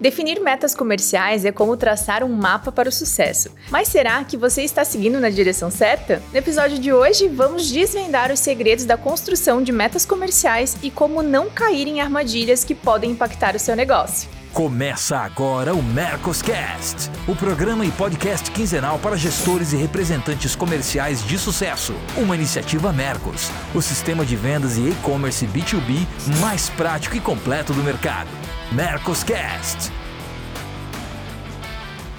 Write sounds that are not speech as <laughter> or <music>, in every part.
Definir metas comerciais é como traçar um mapa para o sucesso. Mas será que você está seguindo na direção certa? No episódio de hoje, vamos desvendar os segredos da construção de metas comerciais e como não cair em armadilhas que podem impactar o seu negócio. Começa agora o Mercoscast, o programa e podcast quinzenal para gestores e representantes comerciais de sucesso. Uma iniciativa Mercos, o sistema de vendas e e-commerce B2B mais prático e completo do mercado. Mercoscast.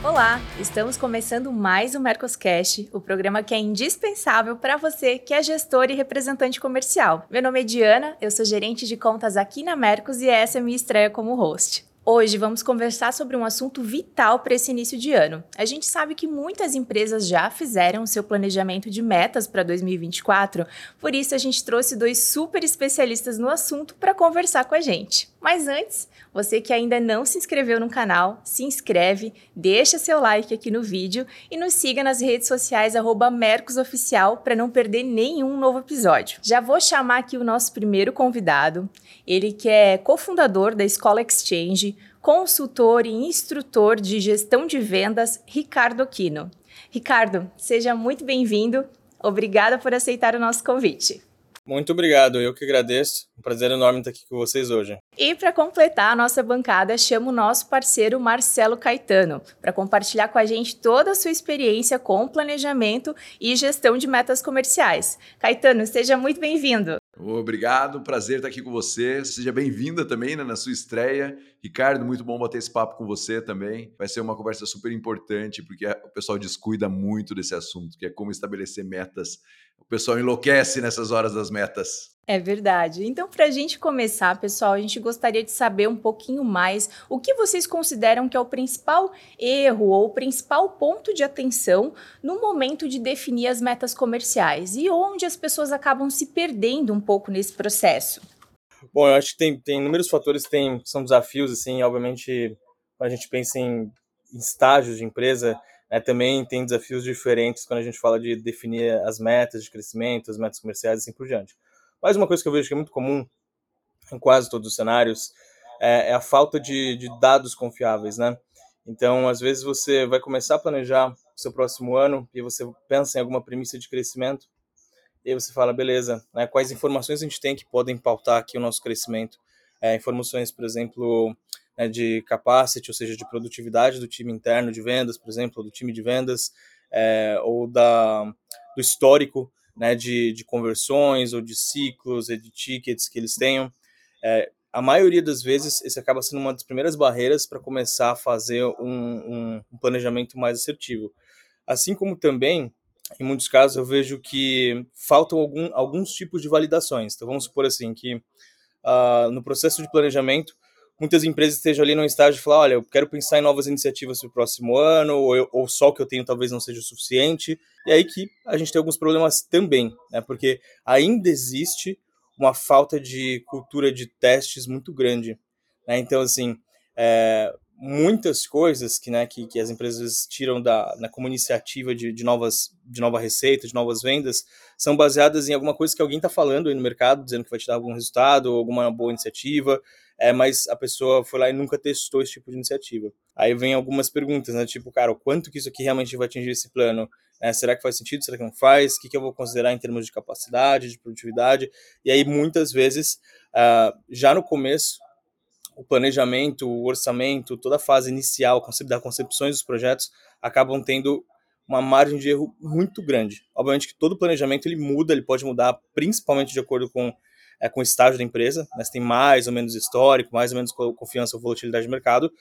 Olá, estamos começando mais o Mercoscast, o programa que é indispensável para você que é gestor e representante comercial. Meu nome é Diana, eu sou gerente de contas aqui na Mercos e essa é minha estreia como host. Hoje vamos conversar sobre um assunto vital para esse início de ano. A gente sabe que muitas empresas já fizeram seu planejamento de metas para 2024, por isso a gente trouxe dois super especialistas no assunto para conversar com a gente. Mas antes, você que ainda não se inscreveu no canal, se inscreve, deixa seu like aqui no vídeo e nos siga nas redes sociais @mercosoficial para não perder nenhum novo episódio. Já vou chamar aqui o nosso primeiro convidado, ele que é cofundador da Escola Exchange, consultor e instrutor de gestão de vendas, Ricardo Aquino. Ricardo, seja muito bem-vindo. Obrigada por aceitar o nosso convite. Muito obrigado, eu que agradeço. Um prazer enorme estar aqui com vocês hoje. E para completar a nossa bancada, chamo o nosso parceiro Marcelo Caetano para compartilhar com a gente toda a sua experiência com planejamento e gestão de metas comerciais. Caetano, seja muito bem-vindo. Obrigado, prazer estar aqui com você. Seja bem-vinda também né, na sua estreia. Ricardo, muito bom bater esse papo com você também. Vai ser uma conversa super importante, porque o pessoal descuida muito desse assunto, que é como estabelecer metas. O pessoal enlouquece nessas horas das metas. É verdade. Então, para a gente começar, pessoal, a gente gostaria de saber um pouquinho mais o que vocês consideram que é o principal erro ou o principal ponto de atenção no momento de definir as metas comerciais e onde as pessoas acabam se perdendo um pouco nesse processo. Bom, eu acho que tem, tem inúmeros fatores, tem, são desafios, assim, obviamente, quando a gente pensa em, em estágios de empresa, né, também tem desafios diferentes quando a gente fala de definir as metas de crescimento, as metas comerciais e assim por diante. Mas uma coisa que eu vejo que é muito comum em quase todos os cenários é, é a falta de, de, dados confiáveis, né? Então, às vezes você vai começar a planejar o seu próximo ano e você pensa em alguma premissa de crescimento e aí você fala, beleza, né, quais informações a gente tem que podem pautar aqui o nosso crescimento? É, informações, por exemplo, né, de capacity, ou seja, de produtividade do time interno de vendas, por exemplo, do time de vendas, é, ou da, do histórico né, de, de conversões ou de ciclos e de tickets que eles tenham. É, a maioria das vezes, esse acaba sendo uma das primeiras barreiras para começar a fazer um, um, um, planejamento mais assertivo. Assim como também, em muitos casos, eu vejo que faltam algum, alguns tipos de validações. Então, vamos supor assim que uh, no processo de planejamento, muitas empresas estejam ali no estágio de falar, olha, eu quero pensar em novas iniciativas para o próximo ano, ou, eu, ou só o que eu tenho talvez não seja o suficiente. E aí que a gente tem alguns problemas também, né? Porque ainda existe uma falta de cultura de testes muito grande. Né? Então, assim, é, muitas coisas que, né, que, que as empresas tiram da, né, como iniciativa de, de, novas, de nova receita, de novas vendas, são baseadas em alguma coisa que alguém está falando aí no mercado, dizendo que vai te dar algum resultado, alguma boa iniciativa, é, mas a pessoa foi lá e nunca testou esse tipo de iniciativa. Aí vem algumas perguntas, né? Tipo, cara, o quanto que isso aqui realmente vai atingir esse plano? É, será que faz sentido? Será que não faz? O que, que eu vou considerar em termos de capacidade, de produtividade? E aí, muitas vezes, uh, já no começo, o planejamento, o orçamento, toda a fase inicial da concepções dos projetos acabam tendo uma margem de erro muito grande. Obviamente que todo planejamento ele muda, ele pode mudar principalmente de acordo com é, com o estágio da empresa, né? Tem mais ou menos histórico, mais ou menos confiança ou volatilidade de mercado,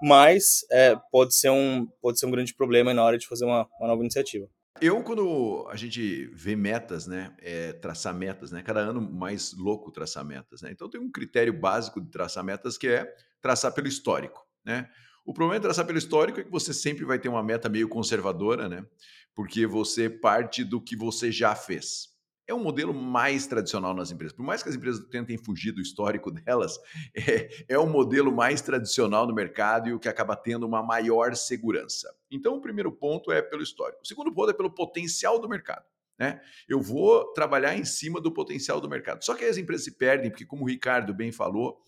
mas é, pode, ser um, pode ser um grande problema na hora de fazer uma, uma nova iniciativa. Eu, quando a gente vê metas, né, é, traçar metas, né, cada ano mais louco traçar metas, né, então tem um critério básico de traçar metas que é traçar pelo histórico, né. O problema de traçar pelo histórico é que você sempre vai ter uma meta meio conservadora, né, porque você parte do que você já fez é um modelo mais tradicional nas empresas. Por mais que as empresas tentem fugir do histórico <laughs> delas, é, é um modelo mais tradicional no mercado e o que acaba tendo uma maior segurança. Então, o primeiro ponto é pelo histórico. O segundo ponto é pelo potencial do mercado. Né? Eu vou trabalhar em cima do potencial do mercado. Só que as empresas se perdem, porque, como o Ricardo bem falou,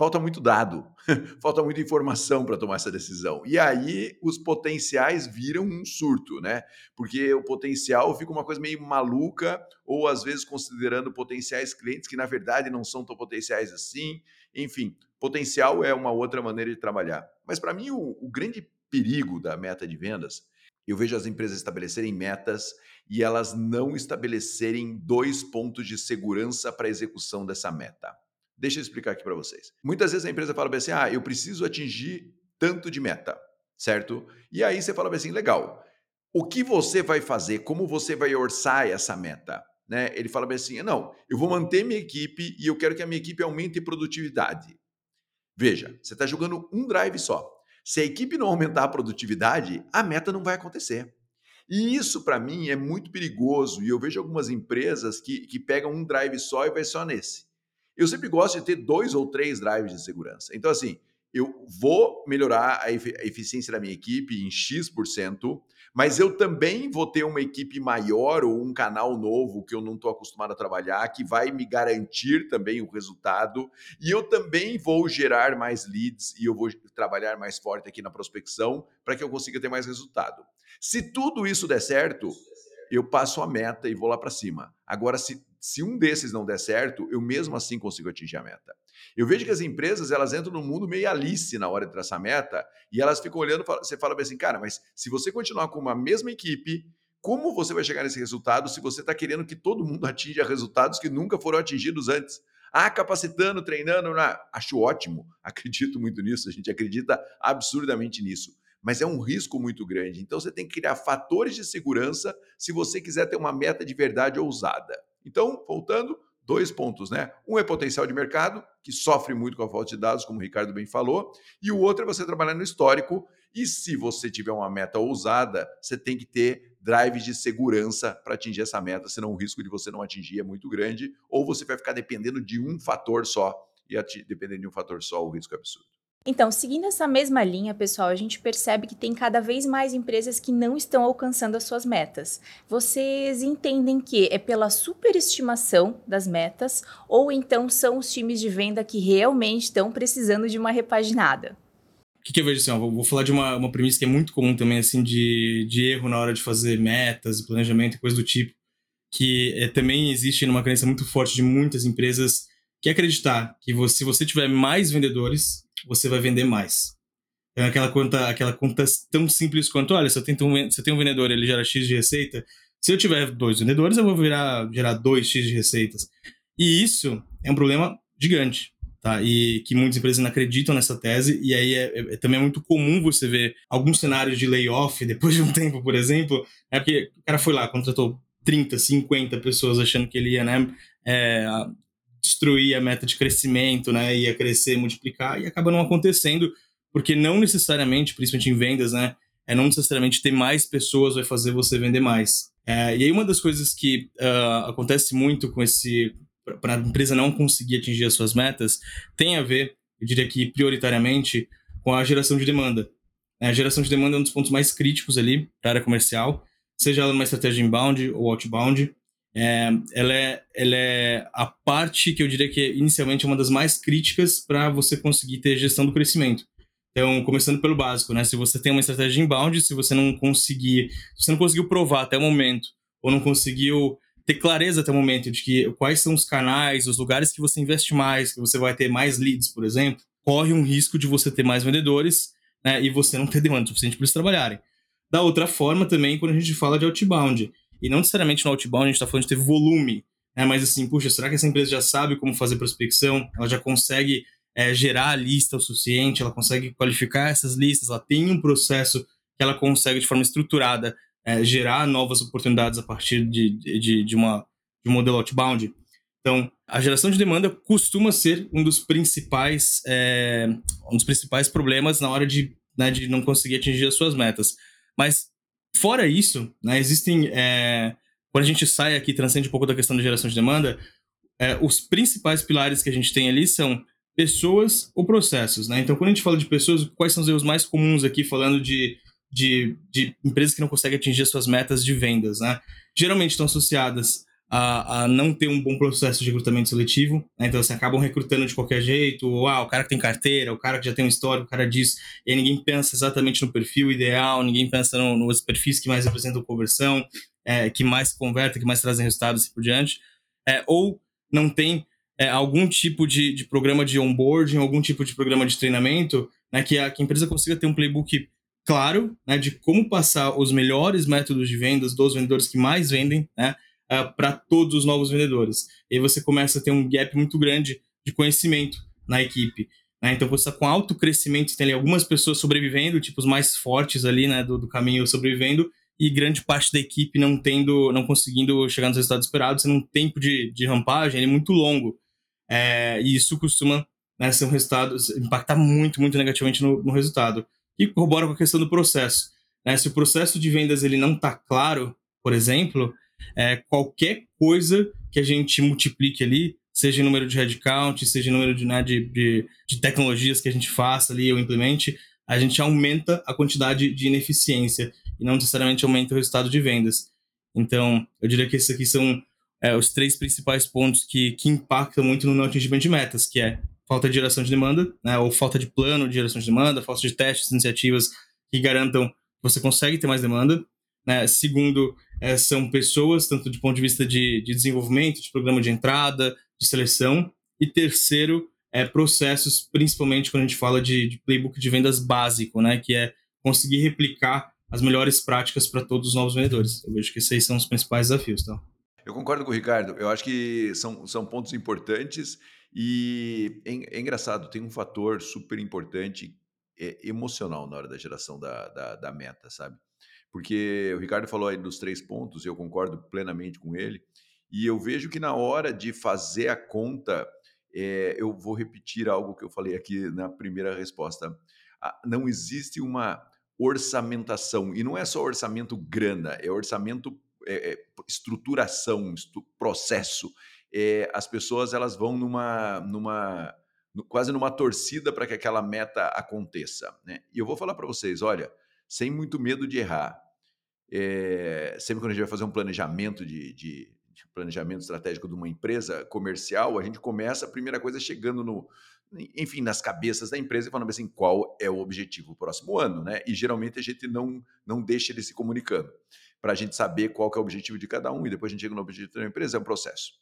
falta muito dado, <laughs> falta muita informação para tomar essa decisão. E aí os potenciais viram um surto, né? Porque o potencial fica uma coisa meio maluca, ou às vezes considerando potenciais clientes que na verdade não são tão potenciais assim. Enfim, potencial é uma outra maneira de trabalhar. Mas para mim, o, o grande perigo da meta de vendas, eu vejo as empresas estabelecerem metas e elas não estabelecerem dois pontos de segurança para a execução dessa meta. Deixa eu explicar aqui para vocês. Muitas vezes a empresa fala assim: ah, eu preciso atingir tanto de meta, certo? E aí você fala assim: legal, o que você vai fazer? Como você vai orçar essa meta? Né? Ele fala assim: não, eu vou manter minha equipe e eu quero que a minha equipe aumente produtividade. Veja, você está jogando um drive só. Se a equipe não aumentar a produtividade, a meta não vai acontecer. E isso, para mim, é muito perigoso. E eu vejo algumas empresas que, que pegam um drive só e vai só nesse. Eu sempre gosto de ter dois ou três drives de segurança. Então, assim, eu vou melhorar a eficiência da minha equipe em X%, mas eu também vou ter uma equipe maior ou um canal novo que eu não estou acostumado a trabalhar, que vai me garantir também o resultado. E eu também vou gerar mais leads e eu vou trabalhar mais forte aqui na prospecção para que eu consiga ter mais resultado. Se tudo isso der certo, eu passo a meta e vou lá para cima. Agora, se, se um desses não der certo, eu mesmo assim consigo atingir a meta. Eu vejo que as empresas elas entram no mundo meio Alice na hora de traçar meta e elas ficam olhando, você fala assim, cara, mas se você continuar com uma mesma equipe, como você vai chegar nesse resultado se você está querendo que todo mundo atinja resultados que nunca foram atingidos antes? Ah, capacitando, treinando, acho ótimo, <laughs> acredito muito nisso, a gente acredita absurdamente nisso mas é um risco muito grande. Então você tem que criar fatores de segurança se você quiser ter uma meta de verdade ousada. Então, voltando, dois pontos, né? Um é potencial de mercado, que sofre muito com a falta de dados, como o Ricardo bem falou, e o outro é você trabalhar no histórico. E se você tiver uma meta ousada, você tem que ter drives de segurança para atingir essa meta, senão o risco de você não atingir é muito grande, ou você vai ficar dependendo de um fator só, e dependendo de um fator só, o risco é absurdo. Então, seguindo essa mesma linha, pessoal, a gente percebe que tem cada vez mais empresas que não estão alcançando as suas metas. Vocês entendem que é pela superestimação das metas ou então são os times de venda que realmente estão precisando de uma repaginada? O que, que eu vejo assim? Vou falar de uma, uma premissa que é muito comum também, assim, de, de erro na hora de fazer metas, planejamento e coisa do tipo, que é, também existe numa crença muito forte de muitas empresas que acreditar que se você tiver mais vendedores, você vai vender mais. É aquela conta, aquela conta tão simples quanto, olha, se eu, tenho um, se eu tenho um vendedor, ele gera X de receita, se eu tiver dois vendedores, eu vou virar, gerar 2x de receitas. E isso é um problema gigante, tá? E que muitas empresas não acreditam nessa tese, e aí é, é também é muito comum você ver alguns cenários de layoff <laughs> depois de um tempo, por exemplo, é porque o cara foi lá, contratou 30, 50 pessoas achando que ele ia, né, é, destruir a meta de crescimento, né? Ia crescer, multiplicar, e acaba não acontecendo, porque não necessariamente, principalmente em vendas, né? É não necessariamente ter mais pessoas vai fazer você vender mais. É, e aí uma das coisas que uh, acontece muito com esse para a empresa não conseguir atingir as suas metas tem a ver, eu diria que prioritariamente, com a geração de demanda. É, a geração de demanda é um dos pontos mais críticos ali para a área comercial, seja ela numa estratégia inbound ou outbound. É, ela, é, ela é a parte que eu diria que é inicialmente uma das mais críticas para você conseguir ter gestão do crescimento. Então, começando pelo básico, né? Se você tem uma estratégia inbound, se você não conseguir, se você não conseguiu provar até o momento, ou não conseguiu ter clareza até o momento de que quais são os canais, os lugares que você investe mais, que você vai ter mais leads, por exemplo, corre um risco de você ter mais vendedores né, e você não ter demanda suficiente para eles trabalharem. Da outra forma, também, quando a gente fala de outbound, e não necessariamente no outbound a gente está falando de ter volume, né? mas assim, puxa, será que essa empresa já sabe como fazer prospecção? Ela já consegue é, gerar a lista o suficiente? Ela consegue qualificar essas listas? Ela tem um processo que ela consegue, de forma estruturada, é, gerar novas oportunidades a partir de, de, de, uma, de um modelo outbound? Então, a geração de demanda costuma ser um dos principais, é, um dos principais problemas na hora de, né, de não conseguir atingir as suas metas. Mas Fora isso, né, existem. É, quando a gente sai aqui, transcende um pouco da questão da geração de demanda, é, os principais pilares que a gente tem ali são pessoas ou processos. Né? Então, quando a gente fala de pessoas, quais são os erros mais comuns aqui, falando de, de, de empresas que não conseguem atingir suas metas de vendas? Né? Geralmente estão associadas a, a, não ter um bom processo de recrutamento seletivo, né? então você acabam recrutando de qualquer jeito, ou ah, o cara que tem carteira, o cara que já tem um histórico, o cara diz, e aí ninguém pensa exatamente no perfil ideal, ninguém pensa no, nos perfis que mais representam conversão, é, que mais convertem, que mais trazem resultados e assim por diante, é, ou não tem é, algum tipo de, de programa de onboarding, algum tipo de programa de treinamento, né, que, a, que a empresa consiga ter um playbook claro né, de como passar os melhores métodos de vendas dos vendedores que mais vendem né, uh, para todos os novos vendedores. E aí você começa a ter um gap muito grande de conhecimento na equipe. Né? Então você está com alto crescimento, tem ali algumas pessoas sobrevivendo, tipo os mais fortes ali né, do, do caminho sobrevivendo, e grande parte da equipe não tendo, não conseguindo chegar nos resultados esperados, sendo um tempo de, de rampagem é muito longo. É, e isso costuma né, ser um resultado, impactar muito, muito negativamente no, no resultado. E corrobora com a questão do processo. Né? Se o processo de vendas ele não está claro, por exemplo, é, qualquer coisa que a gente multiplique ali, seja em número de headcount, seja em número de, né, de, de, de tecnologias que a gente faça ali ou implemente, a gente aumenta a quantidade de ineficiência e não necessariamente aumenta o resultado de vendas. Então, eu diria que esses aqui são é, os três principais pontos que, que impactam muito no atingimento de metas, que é falta de geração de demanda, né, ou falta de plano de geração de demanda, falta de testes, iniciativas que garantam que você consegue ter mais demanda. Né? Segundo, é, são pessoas, tanto de ponto de vista de, de desenvolvimento, de programa de entrada, de seleção. E terceiro, é processos, principalmente quando a gente fala de, de playbook de vendas básico, né? que é conseguir replicar as melhores práticas para todos os novos vendedores. Eu vejo que esses são os principais desafios. Tá? Eu concordo com o Ricardo. Eu acho que são, são pontos importantes e é, é engraçado, tem um fator super importante é, emocional na hora da geração da, da, da, meta, sabe? Porque o Ricardo falou aí dos três pontos, eu concordo plenamente com ele, e eu vejo que na hora de fazer a conta, é, eu vou repetir algo que eu falei aqui na primeira resposta. Não existe uma orçamentação, e não é só orçamento grana, é orçamento é, é, estruturação, estu processo. É, as pessoas elas vão numa, numa quase numa torcida para que aquela meta aconteça. Né? E eu vou falar para vocês, olha, sem muito medo de errar, é, sempre quando a gente vai fazer um planejamento de, de, de, planejamento estratégico de uma empresa comercial, a gente começa a primeira coisa chegando no, enfim, nas cabeças da empresa e falando assim, qual é o objetivo próximo ano, né? E geralmente a gente não não deixa ele se comunicando para a gente saber qual é o objetivo de cada um e depois a gente chega no objetivo da empresa, é um processo.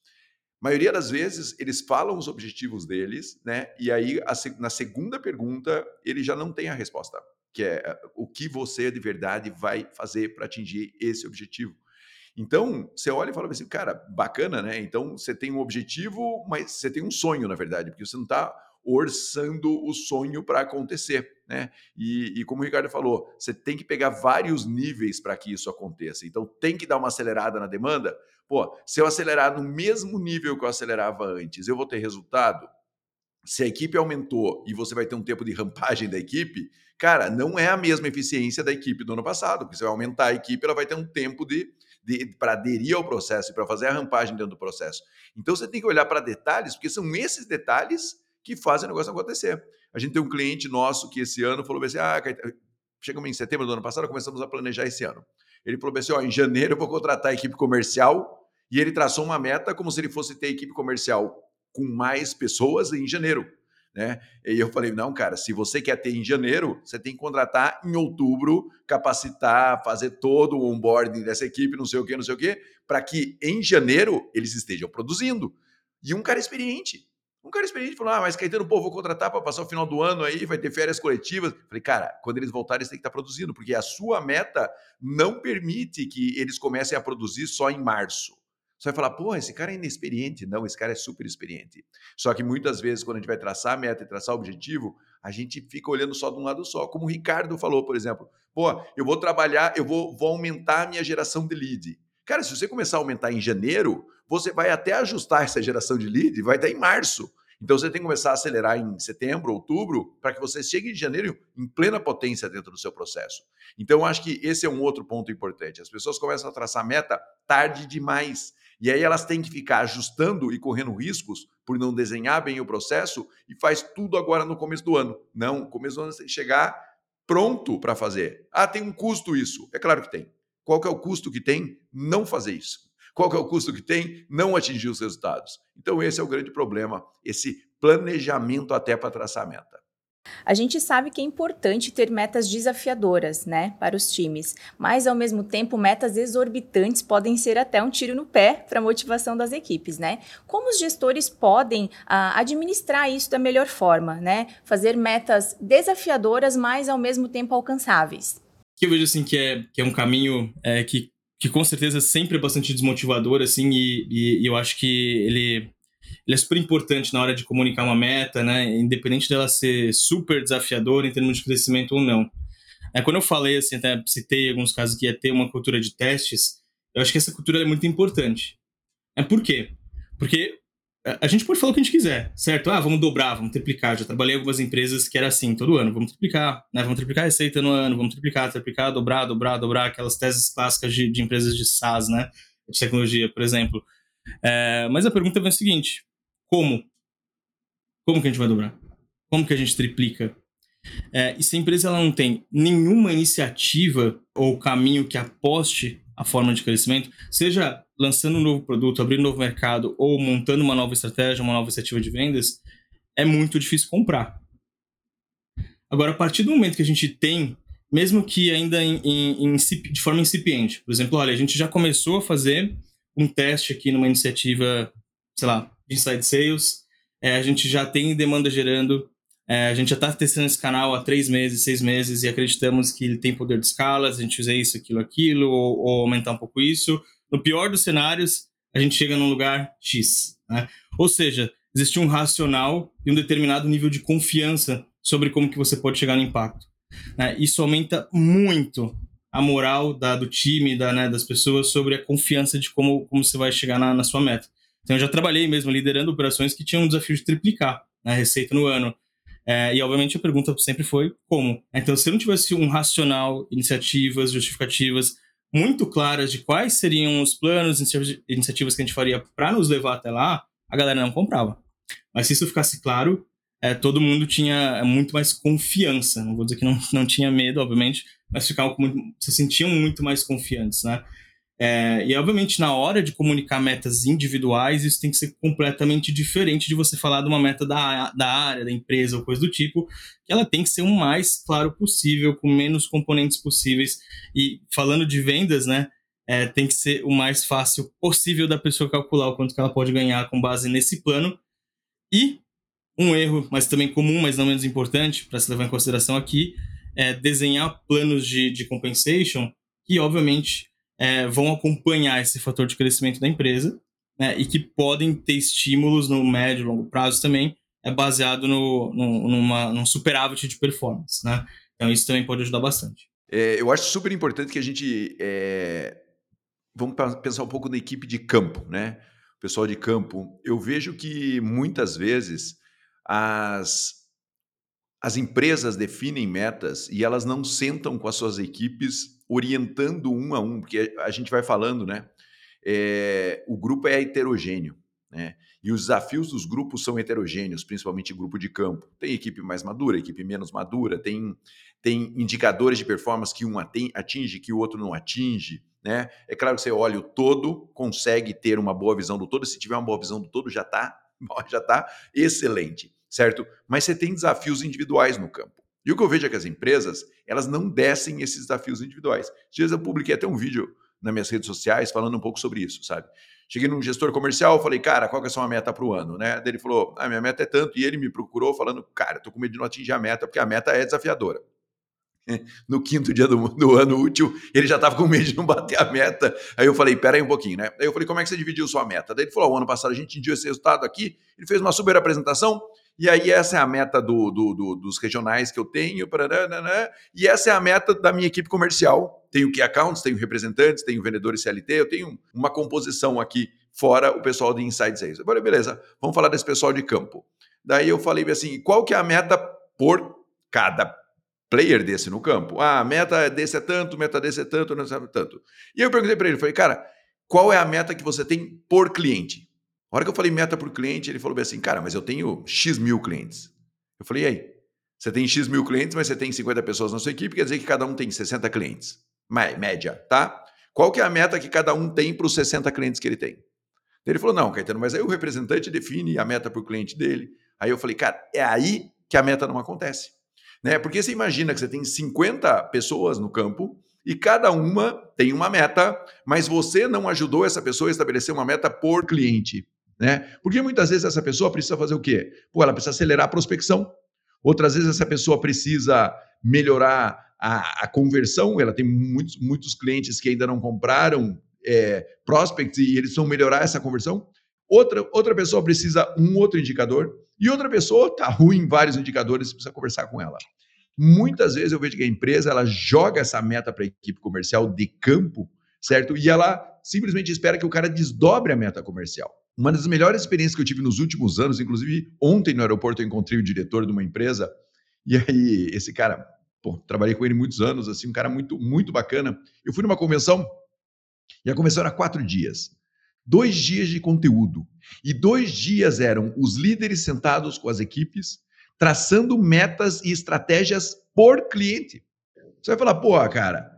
A maioria das vezes eles falam os objetivos deles, né? E aí a, na segunda pergunta ele já não tem a resposta, que é eh, o que você de verdade vai fazer para atingir esse objetivo. Então, você olha e fala assim, cara, bacana, né? Então, você tem um objetivo, mas você tem um sonho, na verdade, porque você não está orçando o sonho para acontecer, né? E, e, como o Ricardo falou, você tem que pegar vários níveis para que isso aconteça. Então tem que dar uma acelerada na demanda. Pô, se eu acelerar no mesmo nível que eu acelerava antes, eu vou ter resultado? Se a equipe aumentou e você vai ter um tempo de rampagem da equipe, cara, não é a mesma eficiência da equipe do ano passado, porque você vai aumentar a equipe, ela vai ter um tempo de, de para aderir ao processo e para fazer a rampagem dentro do processo. Então você tem que olhar para detalhes, porque são esses detalhes que fazem o negócio acontecer. A gente tem um cliente nosso que esse ano falou assim: ah, chegamos em setembro do ano passado, começamos a planejar esse ano. Ele falou assim: ó, em janeiro eu vou contratar a equipe comercial e ele traçou uma meta como se ele fosse ter equipe comercial com mais pessoas em janeiro. Né? E eu falei: não, cara, se você quer ter em janeiro, você tem que contratar em outubro, capacitar, fazer todo o onboarding dessa equipe, não sei o que, não sei o que, para que em janeiro eles estejam produzindo. E um cara experiente. Um cara experiente falou: Ah, mas Caetano, pô, vou contratar para passar o final do ano aí, vai ter férias coletivas. Falei, cara, quando eles voltarem, eles têm que estar tá produzindo, porque a sua meta não permite que eles comecem a produzir só em março. Você vai falar, pô, esse cara é inexperiente. Não, esse cara é super experiente. Só que muitas vezes, quando a gente vai traçar a meta e traçar o objetivo, a gente fica olhando só de um lado só. Como o Ricardo falou, por exemplo, pô, eu vou trabalhar, eu vou, vou aumentar a minha geração de lead. Cara, se você começar a aumentar em janeiro, você vai até ajustar essa geração de lead, vai estar em março. Então você tem que começar a acelerar em setembro, outubro, para que você chegue em janeiro em plena potência dentro do seu processo. Então eu acho que esse é um outro ponto importante. As pessoas começam a traçar meta tarde demais. E aí elas têm que ficar ajustando e correndo riscos por não desenhar bem o processo e faz tudo agora no começo do ano. Não, começo do ano você tem que chegar pronto para fazer. Ah, tem um custo isso. É claro que tem. Qual que é o custo que tem não fazer isso? qual é o custo que tem, não atingir os resultados. Então, esse é o grande problema, esse planejamento até para traçar meta. A gente sabe que é importante ter metas desafiadoras, né, para os times, mas ao mesmo tempo metas exorbitantes podem ser até um tiro no pé para a motivação das equipes, né? Como os gestores podem ah, administrar isso da melhor forma, né? Fazer metas desafiadoras, mas ao mesmo tempo alcançáveis. Que eu vejo assim que é, que é um caminho é, que, que com certeza sempre é bastante desmotivador, assim, e, e, e eu acho que ele ele é super importante na hora de comunicar uma meta, né? Independente dela ser super desafiadora em termos de crescimento ou não. É, quando eu falei, assim, até citei alguns casos que ia ter uma cultura de testes, eu acho que essa cultura é muito importante. É por quê? Porque a gente pode falar o que a gente quiser, certo? Ah, vamos dobrar, vamos triplicar. Já trabalhei em algumas empresas que era assim, todo ano, vamos triplicar, né? Vamos triplicar a receita no ano, vamos triplicar, triplicar, dobrar, dobrar, dobrar, aquelas teses clássicas de, de empresas de SaaS, né? De tecnologia, por exemplo. É, mas a pergunta vem o seguinte: como? Como que a gente vai dobrar? Como que a gente triplica? É, e se a empresa ela não tem nenhuma iniciativa ou caminho que aposte a forma de crescimento, seja lançando um novo produto, abrindo um novo mercado ou montando uma nova estratégia, uma nova iniciativa de vendas, é muito difícil comprar. Agora, a partir do momento que a gente tem, mesmo que ainda em, em, em, de forma incipiente, por exemplo, olha, a gente já começou a fazer um teste aqui numa iniciativa, sei lá, de inside sales. É, a gente já tem demanda gerando. É, a gente já está testando esse canal há três meses, seis meses e acreditamos que ele tem poder de escala. A gente usa isso, aquilo, aquilo, ou, ou aumentar um pouco isso. No pior dos cenários, a gente chega num lugar X. Né? Ou seja, existe um racional e um determinado nível de confiança sobre como que você pode chegar no impacto. Né? Isso aumenta muito a moral da, do time, da, né, das pessoas sobre a confiança de como, como você vai chegar na, na sua meta. Então, eu já trabalhei mesmo liderando operações que tinham um desafio de triplicar a receita no ano. É, e, obviamente, a pergunta sempre foi como. Então, se eu não tivesse um racional, iniciativas, justificativas muito claras de quais seriam os planos, iniciativas que a gente faria para nos levar até lá, a galera não comprava. Mas se isso ficasse claro, é, todo mundo tinha muito mais confiança. Não vou dizer que não, não tinha medo, obviamente, mas ficavam se sentiam muito mais confiantes, né? É, e, obviamente, na hora de comunicar metas individuais, isso tem que ser completamente diferente de você falar de uma meta da, da área, da empresa ou coisa do tipo, que ela tem que ser o mais claro possível, com menos componentes possíveis. E falando de vendas, né, é, tem que ser o mais fácil possível da pessoa calcular o quanto que ela pode ganhar com base nesse plano. E um erro, mas também comum, mas não menos importante, para se levar em consideração aqui, é desenhar planos de, de compensation que, obviamente, é, vão acompanhar esse fator de crescimento da empresa né, e que podem ter estímulos no médio e longo prazo também, é baseado no, no, numa, num superávit de performance. Né? Então, isso também pode ajudar bastante. É, eu acho super importante que a gente. É... Vamos pensar um pouco na equipe de campo, né? O pessoal de campo. Eu vejo que muitas vezes as, as empresas definem metas e elas não sentam com as suas equipes orientando um a um, porque a gente vai falando, né? É, o grupo é heterogêneo, né? E os desafios dos grupos são heterogêneos, principalmente grupo de campo. Tem equipe mais madura, equipe menos madura, tem, tem indicadores de performance que um atinge, que o outro não atinge. Né? É claro que você olha o todo, consegue ter uma boa visão do todo. Se tiver uma boa visão do todo, já está <laughs> já tá excelente, certo? Mas você tem desafios individuais no campo. E o que eu vejo é que as empresas, elas não descem esses desafios individuais. Dias eu publiquei até um vídeo nas minhas redes sociais falando um pouco sobre isso, sabe? Cheguei num gestor comercial, falei, cara, qual que é a sua meta para o ano, né? Daí ele falou, a ah, minha meta é tanto, e ele me procurou falando, cara, tô com medo de não atingir a meta, porque a meta é desafiadora. <laughs> No quinto dia do, do ano útil, ele já estava com medo de não bater a meta. Aí eu falei, pera aí um pouquinho, né? Aí eu falei, como é que você dividiu sua meta? Daí ele falou, o ano passado a gente atingiu esse resultado aqui, ele fez uma super apresentação, e aí essa é a meta do, do, do, dos regionais que eu tenho, e essa é a meta da minha equipe comercial. Tenho key accounts, tenho representantes, tenho vendedores CLT, eu tenho uma composição aqui, fora o pessoal de Inside Sales. Eu falei, beleza, vamos falar desse pessoal de campo. Daí eu falei assim, qual que é a meta por cada player desse no campo? Ah, a meta desse é tanto, meta desse é tanto, não sabe tanto. E eu perguntei para ele, falei, cara, qual é a meta que você tem por cliente? A hora que eu falei meta por cliente, ele falou bem assim, cara, mas eu tenho X mil clientes. Eu falei, e aí? Você tem X mil clientes, mas você tem 50 pessoas na sua equipe, quer dizer que cada um tem 60 clientes. Média, tá? qual que é a meta que cada um tem para os 60 clientes que ele tem? Ele falou, não, Caetano, mas aí o representante define a meta para o cliente dele. Aí eu falei, cara, é aí que a meta não acontece. Né? Porque você imagina que você tem 50 pessoas no campo e cada uma tem uma meta, mas você não ajudou essa pessoa a estabelecer uma meta por cliente. Né? Porque muitas vezes essa pessoa precisa fazer o quê? Pô, ela precisa acelerar a prospecção. Outras vezes essa pessoa precisa melhorar a, a conversão. Ela tem muitos, muitos clientes que ainda não compraram é, prospects e eles vão melhorar essa conversão. Outra, outra pessoa precisa um outro indicador e outra pessoa está ruim em vários indicadores, precisa conversar com ela. Muitas vezes eu vejo que a empresa ela joga essa meta para a equipe comercial de campo, certo? E ela simplesmente espera que o cara desdobre a meta comercial. Uma das melhores experiências que eu tive nos últimos anos, inclusive ontem no aeroporto eu encontrei o diretor de uma empresa, e aí esse cara, pô, trabalhei com ele muitos anos, assim, um cara muito, muito bacana. Eu fui numa convenção, e a convenção era quatro dias. Dois dias de conteúdo. E dois dias eram os líderes sentados com as equipes, traçando metas e estratégias por cliente. Você vai falar, pô, cara,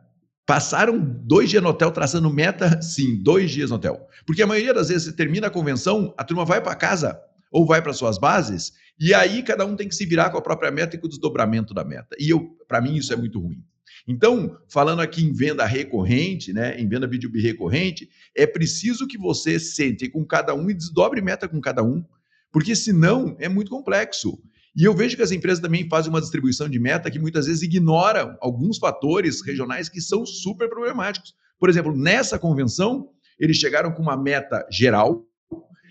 passaram dois dias no hotel traçando meta? Sim, dois dias no hotel. Porque a maioria das vezes você termina a convenção, a turma vai para casa ou vai para suas bases, e aí cada um tem que se virar com a própria meta e com o desdobramento da meta. E eu, para mim, isso é muito ruim. Então, falando aqui em venda recorrente, né, em venda B2B recorrente, é preciso que você sente com cada um e desdobre meta com cada um, porque senão é muito complexo. E eu vejo que as empresas também fazem uma distribuição de meta que muitas vezes ignora alguns fatores regionais que são super problemáticos. Por exemplo, nessa convenção, eles chegaram com uma meta geral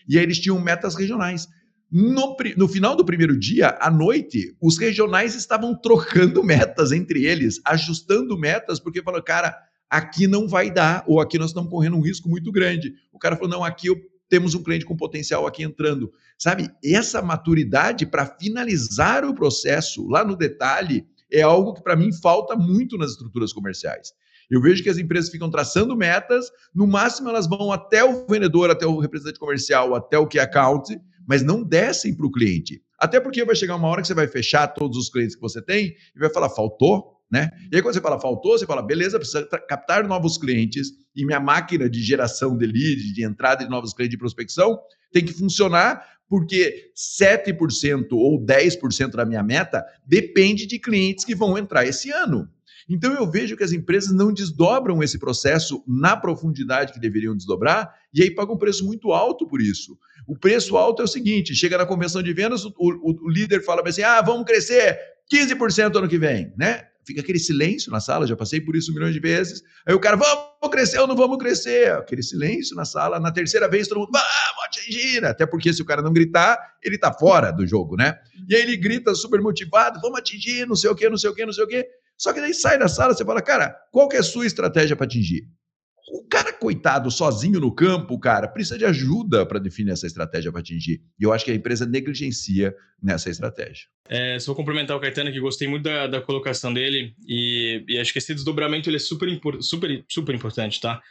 e aí eles tinham metas regionais. No, no, final do primeiro dia, à noite, os regionais estavam trocando metas entre eles, ajustando metas, porque falou, cara, aqui não vai dar, ou aqui nós estamos correndo um risco muito grande. O cara falou, não, aqui eu temos um cliente com potencial aqui entrando. Sabe, essa maturidade para finalizar o processo lá no detalhe é algo que para mim falta muito nas estruturas comerciais. Eu vejo que as empresas ficam traçando metas, no máximo elas vão até o vendedor, até o representante comercial, até o key account, mas não descem para o cliente. Até porque vai chegar uma hora que você vai fechar todos os clientes que você tem e vai falar, faltou? Né? E aí, quando você fala faltou, você fala, beleza, precisa captar novos clientes e minha máquina de geração de leads, de entrada de novos clientes de prospecção, tem que funcionar, porque 7% ou 10% da minha meta depende de clientes que vão entrar esse ano. Então eu vejo que as empresas não desdobram esse processo na profundidade que deveriam desdobrar e aí pagam um preço muito alto por isso. O preço alto é o seguinte: chega na convenção de vendas, o, o, o líder fala assim: ah, vamos crescer 15% ano que vem, né? Fica aquele silêncio na sala, já passei por isso milhões de vezes. Aí o cara, vamos crescer ou não vamos crescer? Aquele silêncio na sala. Na terceira vez, todo mundo, vamos atingir. Até porque se o cara não gritar, ele tá fora do jogo, né? E aí ele grita super motivado, vamos atingir, não sei o quê, não sei o quê, não sei o quê. Só que daí sai da sala, você fala, cara, qual que é a sua estratégia para atingir? O cara, coitado, sozinho no campo, cara, precisa de ajuda para definir essa estratégia para atingir. E eu acho que a empresa negligencia nessa estratégia. É, só vou complementar o Caetano, que gostei muito da, da colocação dele, e, e, acho que esse desdobramento ele é super, super, super importante, tá?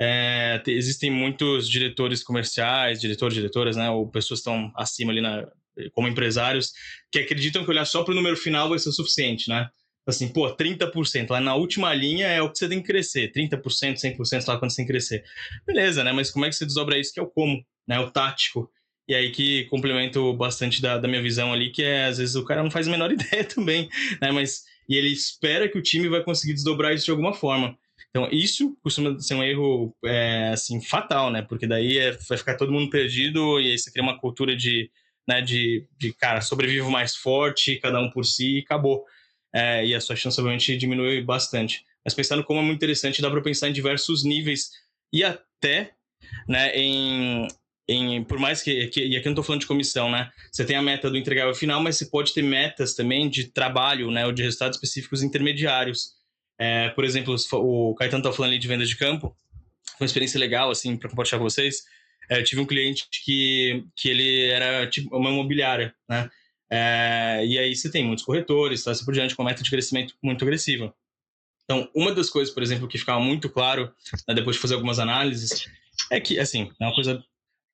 É, existem muitos diretores comerciais, diretores, diretoras, né, ou pessoas que estão acima ali na, como empresários, que acreditam que olhar só para o número final vai ser suficiente, né? Assim, pô, 30%, lá na última linha é o que você tem que crescer, 30%, 100% lá quando você tem que crescer. Beleza, né? Mas como é que você desdobra isso? Que é o como, né? O tático. E aí que complemento bastante da, da minha visão ali, que é, às vezes, o cara não faz a menor <laughs> ideia também, né? Mas, e ele espera que o time vai conseguir desdobrar isso de alguma forma. Então, isso costuma ser um erro, é, assim, fatal, né? Porque daí é, vai ficar todo mundo perdido e aí você cria uma cultura de, né, de, de cara, sobrevivo mais forte, cada um por si e acabou é, e a sua chance obviamente diminui bastante. Mas pensando como é muito interessante, dá para pensar em diversos níveis e até né, em, em, por mais que, que, e aqui eu não estou falando de comissão, né? Você tem a meta do entregável final, mas você pode ter metas também de trabalho, né? Ou de resultados específicos intermediários. É, por exemplo, o Caetano está falando ali de venda de campo, foi uma experiência legal, assim, para compartilhar com vocês. É, eu tive um cliente que, que ele era tipo uma imobiliária, né? É, e aí você tem muitos corretores, tá, assim por diante, com meta de crescimento muito agressiva. Então, uma das coisas, por exemplo, que ficava muito claro, né, depois de fazer algumas análises, é que, assim, é uma coisa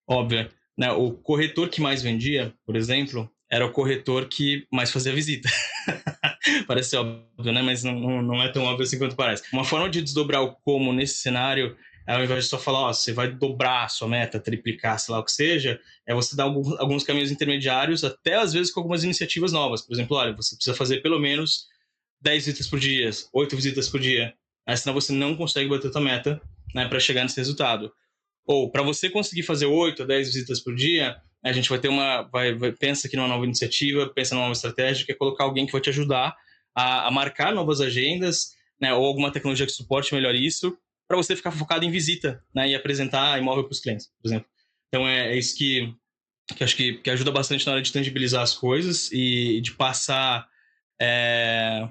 óbvia, né, o corretor que mais vendia, por exemplo, era o corretor que mais fazia visita. <laughs> parece óbvio, né? Mas não, não, é tão óbvio assim quanto parece. Uma forma de desdobrar o como nesse cenário ao invés de só falar, ó, você vai dobrar a sua meta, triplicar, sei lá o que seja, é você dar alguns, caminhos intermediários, até às vezes com algumas iniciativas novas. Por exemplo, olha, você precisa fazer pelo menos 10 visitas por dia, 8 visitas por dia. Aí, senão você não consegue bater a sua meta né, para chegar nesse resultado. Ou, para você conseguir fazer 8 a 10 visitas por dia, a gente vai ter uma. Vai, vai, pensa aqui numa nova iniciativa, pensa numa nova estratégia, que é colocar alguém que vai te ajudar a, a marcar novas agendas, né, ou alguma tecnologia que suporte melhor isso, para você ficar focado em visita né, e apresentar imóvel para os clientes, por exemplo. Então é, é isso que, que acho que, que, ajuda bastante na hora de tangibilizar as coisas e de passar é,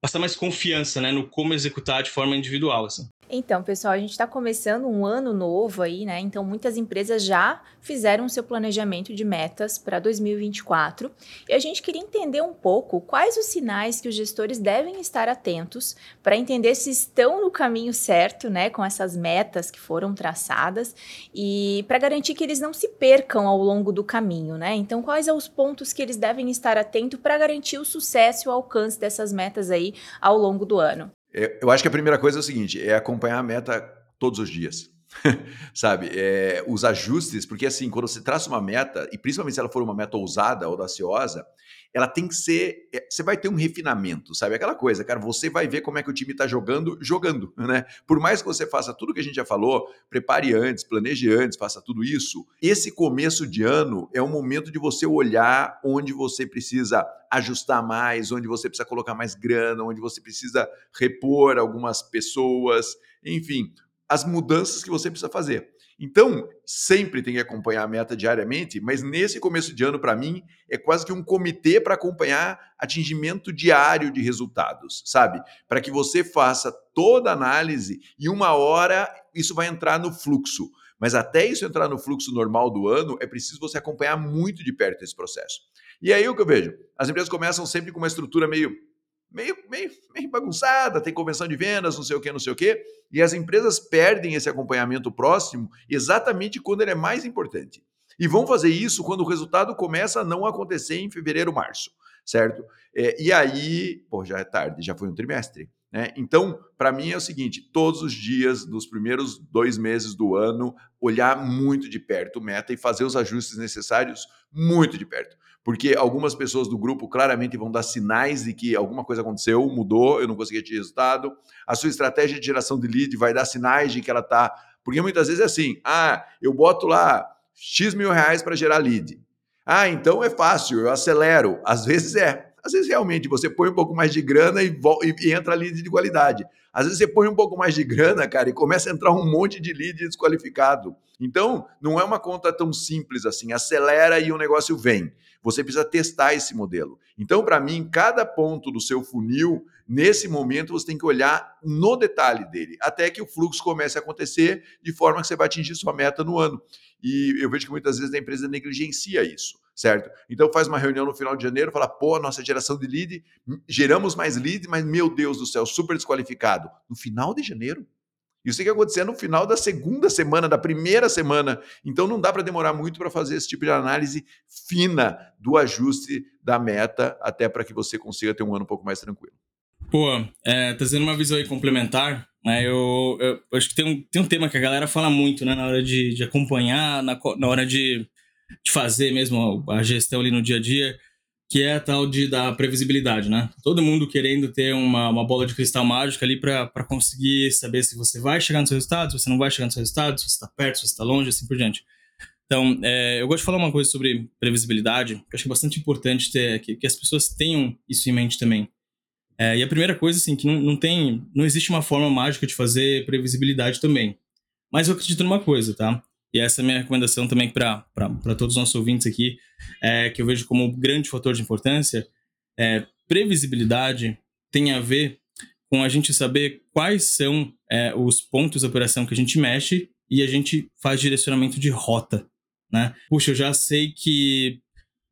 passar mais confiança né, no como executar de forma individual. Assim. Então, pessoal, a gente está começando um ano novo aí, né? Então, muitas empresas já fizeram seu planejamento de metas para 2024 e a gente queria entender um pouco quais os sinais que os gestores devem estar atentos para entender se estão no caminho certo, né, com essas metas que foram traçadas e para garantir que eles não se percam ao longo do caminho, né? Então, quais são os pontos que eles devem estar atentos para garantir o sucesso e o alcance dessas metas aí ao longo do ano? É, eu acho que a primeira coisa é o seguinte: é acompanhar a meta todos os dias. <laughs> Sabe? É, os ajustes, porque assim, quando você traça uma meta, e principalmente se ela for uma meta ousada, audaciosa, ela tem que ser. É, você vai ter um refinamento, sabe? Aquela coisa, cara, você vai ver como é que o time está jogando, jogando, <laughs> né? Por mais que você faça tudo que a gente já falou, prepare antes, planeje antes, faça tudo isso. Esse começo de ano é um momento de você olhar onde você precisa ajustar mais, onde você precisa colocar mais grana, onde você precisa repor algumas pessoas, enfim, as mudanças que você precisa fazer. Então, sempre tem que acompanhar a meta diariamente, mas nesse começo de ano, para mim, é quase que um comitê para acompanhar atingimento diário de resultados, sabe? Para que você faça toda a análise e uma hora isso vai entrar no fluxo. Mas até isso entrar no fluxo normal do ano, é preciso você acompanhar muito de perto esse processo. E aí o que eu vejo? As empresas começam sempre com uma estrutura meio meio, meio, meio bagunçada, tem convenção de vendas, não sei o que, não sei o que, e as empresas perdem esse acompanhamento próximo exatamente quando ele é mais importante. E vão fazer isso quando o resultado começa a não acontecer em fevereiro, março, certo? É, e aí, pô, já é tarde, já foi um trimestre. Né? Então, para mim é o seguinte: todos os dias, nos primeiros dois meses do ano, olhar muito de perto o meta e fazer os ajustes necessários muito de perto porque algumas pessoas do grupo claramente vão dar sinais de que alguma coisa aconteceu, mudou, eu não consegui ter resultado. A sua estratégia de geração de lead vai dar sinais de que ela está. Porque muitas vezes é assim: ah, eu boto lá X mil reais para gerar lead. Ah, então é fácil, eu acelero. Às vezes é. Às vezes realmente você põe um pouco mais de grana e, e, entra lead de qualidade. Às vezes você põe um pouco mais de grana, cara, e começa a entrar um monte de lead desqualificado. Então, não é uma conta tão simples assim. Acelera e o negócio vem você precisa testar esse modelo. Então, para mim, cada ponto do seu funil, nesse momento, você tem que olhar no detalhe dele, até que o fluxo comece a acontecer de forma que você vai atingir sua meta no ano. E eu vejo que muitas vezes a empresa negligencia isso, certo? Então faz uma reunião no final de janeiro, fala, pô, nossa geração de lead, geramos mais lead, mas meu Deus do céu, super desqualificado. No final de janeiro, isso tem que acontecer no final da segunda semana, da primeira semana. Então não dá para demorar muito para fazer esse tipo de análise fina do ajuste da meta, até para que você consiga ter um ano um pouco mais tranquilo. Pô, é, trazendo uma visão aí complementar, né, eu, eu, acho que tem um, tem um tema que a galera fala muito né, na hora de, de acompanhar, na, na hora de, de fazer mesmo a gestão ali no dia a dia, que é a tal de da previsibilidade, né? Todo mundo querendo ter uma, uma bola de cristal mágica ali para conseguir saber se você vai chegar no seu resultado, se você não vai chegar no seu resultado, se você está perto, se você está longe, assim por diante. Então, é, eu gosto de falar uma coisa sobre previsibilidade, que eu acho bastante importante ter, que, que as pessoas tenham isso em mente também. É, e a primeira coisa, assim, que não, não tem, não existe uma forma mágica de fazer previsibilidade também. Mas eu acredito numa coisa, tá? E essa é a minha recomendação também para todos os nossos ouvintes aqui, é, que eu vejo como um grande fator de importância. É, previsibilidade tem a ver com a gente saber quais são é, os pontos de operação que a gente mexe e a gente faz direcionamento de rota, né? Puxa, eu já sei que,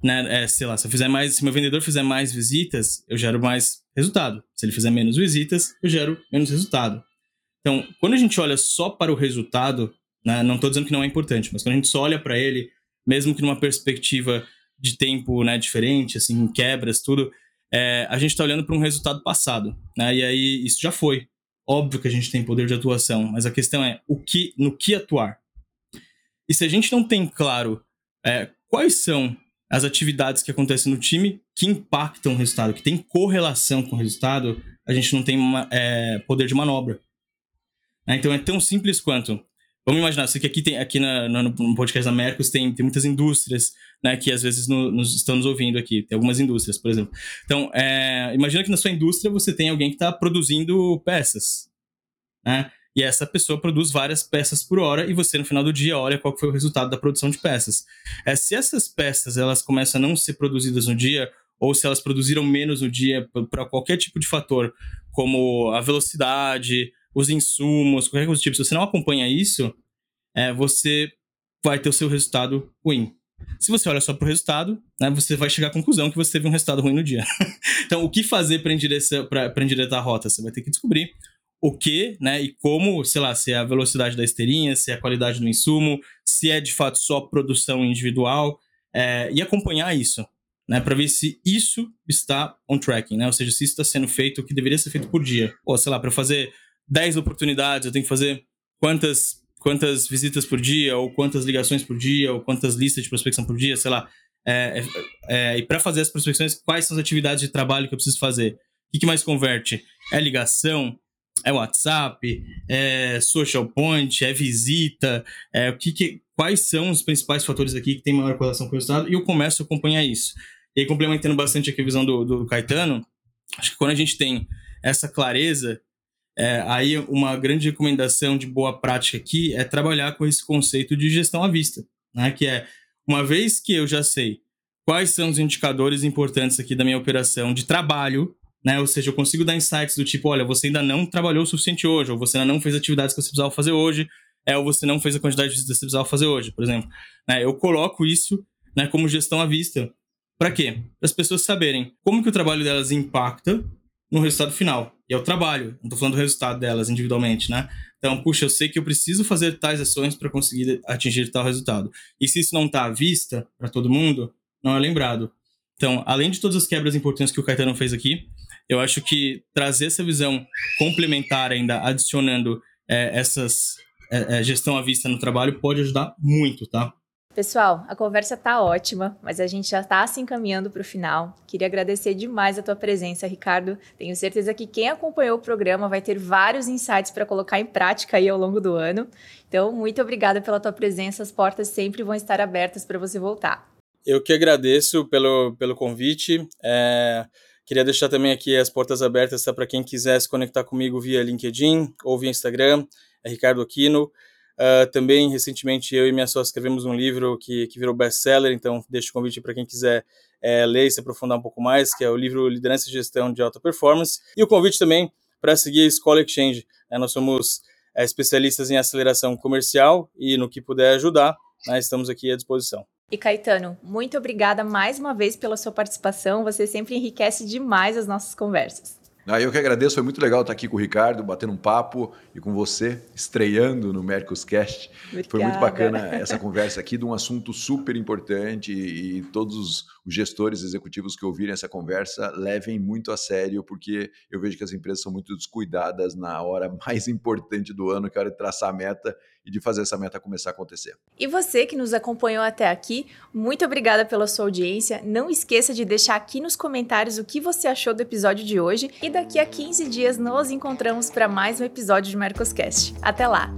né, é, sei lá, se eu fizer mais, se meu vendedor fizer mais visitas, eu gero mais resultado. Se ele fizer menos visitas, eu gero menos resultado. Então, quando a gente olha só para o resultado, né? Não estou dizendo que não é importante, mas quando a gente só olha para ele, mesmo que numa perspectiva de tempo né, diferente, assim, quebras, tudo, é, a gente está olhando para um resultado passado, né? E aí isso já foi. Óbvio que a gente tem poder de atuação, mas a questão é o que, no que atuar. E se a gente não tem claro é, quais são as atividades que acontecem no time que impactam o resultado, que tem correlação com o resultado, a gente não tem uma, é, poder de manobra. Né? Então é tão simples quanto Vamos imaginar, sei que aqui tem aqui na, no, no, podcast da Mercos tem, tem muitas indústrias, né, que às vezes no, nos, estão nos ouvindo aqui. Tem algumas indústrias, por exemplo. Então, é, imagina que na sua indústria você tem alguém que está produzindo peças, né? E essa pessoa produz várias peças por hora e você no final do dia olha qual foi o resultado da produção de peças. É, se essas peças elas começam a não ser produzidas no dia ou se elas produziram menos no dia para qualquer tipo de fator, como a velocidade, os insumos, qualquer coisa do tipo, se você não acompanha isso, é, você vai ter o seu resultado ruim. Se você olha só para o resultado, né, você vai chegar à conclusão que você teve um resultado ruim no dia. <laughs> então, o que fazer para endireitar a rota? Você vai ter que descobrir o que, né, e como, sei lá, se é a velocidade da esteirinha, se é a qualidade do insumo, se é de fato só produção individual, é, e acompanhar isso, né, para ver se isso está on tracking, né, ou seja, se isso está sendo feito o que deveria ser feito por dia. Ou, sei lá, para fazer 10 oportunidades, eu tenho que fazer quantas quantas visitas por dia, ou quantas ligações por dia, ou quantas listas de prospecção por dia, sei lá. É, é, é e para fazer as prospecções, quais são as atividades de trabalho que eu preciso fazer? O que, mais converte? É ligação? É WhatsApp? É social point? É visita? É, o que, que quais são os principais fatores aqui que tem maior correlação com o resultado? E eu começo a acompanhar isso. E aí, complementando bastante aqui a visão do, do Caetano, acho que quando a gente tem essa clareza é, aí, uma grande recomendação de boa prática aqui é trabalhar com esse conceito de gestão à vista, né? Que é, uma vez que eu já sei quais são os indicadores importantes aqui da minha operação de trabalho, né? Ou seja, eu consigo dar insights do tipo, olha, você ainda não trabalhou o suficiente hoje, ou você ainda não fez atividades que você precisava fazer hoje, é, ou você não fez a quantidade de visitas que você precisava fazer hoje, por exemplo. Né? Eu coloco isso né, como gestão à vista. Para quê? Para as pessoas saberem como que o trabalho delas impacta no resultado final. É o trabalho, não estou falando do resultado delas individualmente, né? Então, puxa, eu sei que eu preciso fazer tais ações para conseguir atingir tal resultado. E se isso não está à vista para todo mundo, não é lembrado. Então, além de todas as quebras importantes que o Caetano fez aqui, eu acho que trazer essa visão complementar ainda, adicionando é, essas é, gestão à vista no trabalho, pode ajudar muito, tá? Pessoal, a conversa tá ótima, mas a gente já está se encaminhando para o final. Queria agradecer demais a tua presença, Ricardo. Tenho certeza que quem acompanhou o programa vai ter vários insights para colocar em prática aí ao longo do ano. Então, muito obrigada pela tua presença. As portas sempre vão estar abertas para você voltar. Eu que agradeço pelo, pelo convite. É, queria deixar também aqui as portas abertas tá, para quem quiser se conectar comigo via LinkedIn ou via Instagram. É Ricardo Aquino. Uh, também, recentemente, eu e minha sócia escrevemos um livro que, que virou best-seller, então deixo o convite para quem quiser é, ler e se aprofundar um pouco mais, que é o livro Liderança e Gestão de Alta Performance. E o convite também para seguir a Escola Exchange. Né? Nós somos é, especialistas em aceleração comercial e no que puder ajudar, né? estamos aqui à disposição. E Caetano, muito obrigada mais uma vez pela sua participação. Você sempre enriquece demais as nossas conversas. Ah, eu que agradeço, foi muito legal estar aqui com o Ricardo, batendo um papo e com você, estreando no Mercoscast. Obrigada. Foi muito bacana essa conversa aqui de um assunto super importante e todos os gestores executivos que ouvirem essa conversa levem muito a sério, porque eu vejo que as empresas são muito descuidadas na hora <laughs> mais importante do ano, que é a hora de traçar a meta e de fazer essa meta começar a acontecer. E você que nos acompanhou até aqui, muito obrigada pela sua audiência. Não esqueça de deixar aqui nos comentários o que você achou do episódio de hoje e daqui a 15 dias nos encontramos para mais um episódio de Mercoscast. Até lá!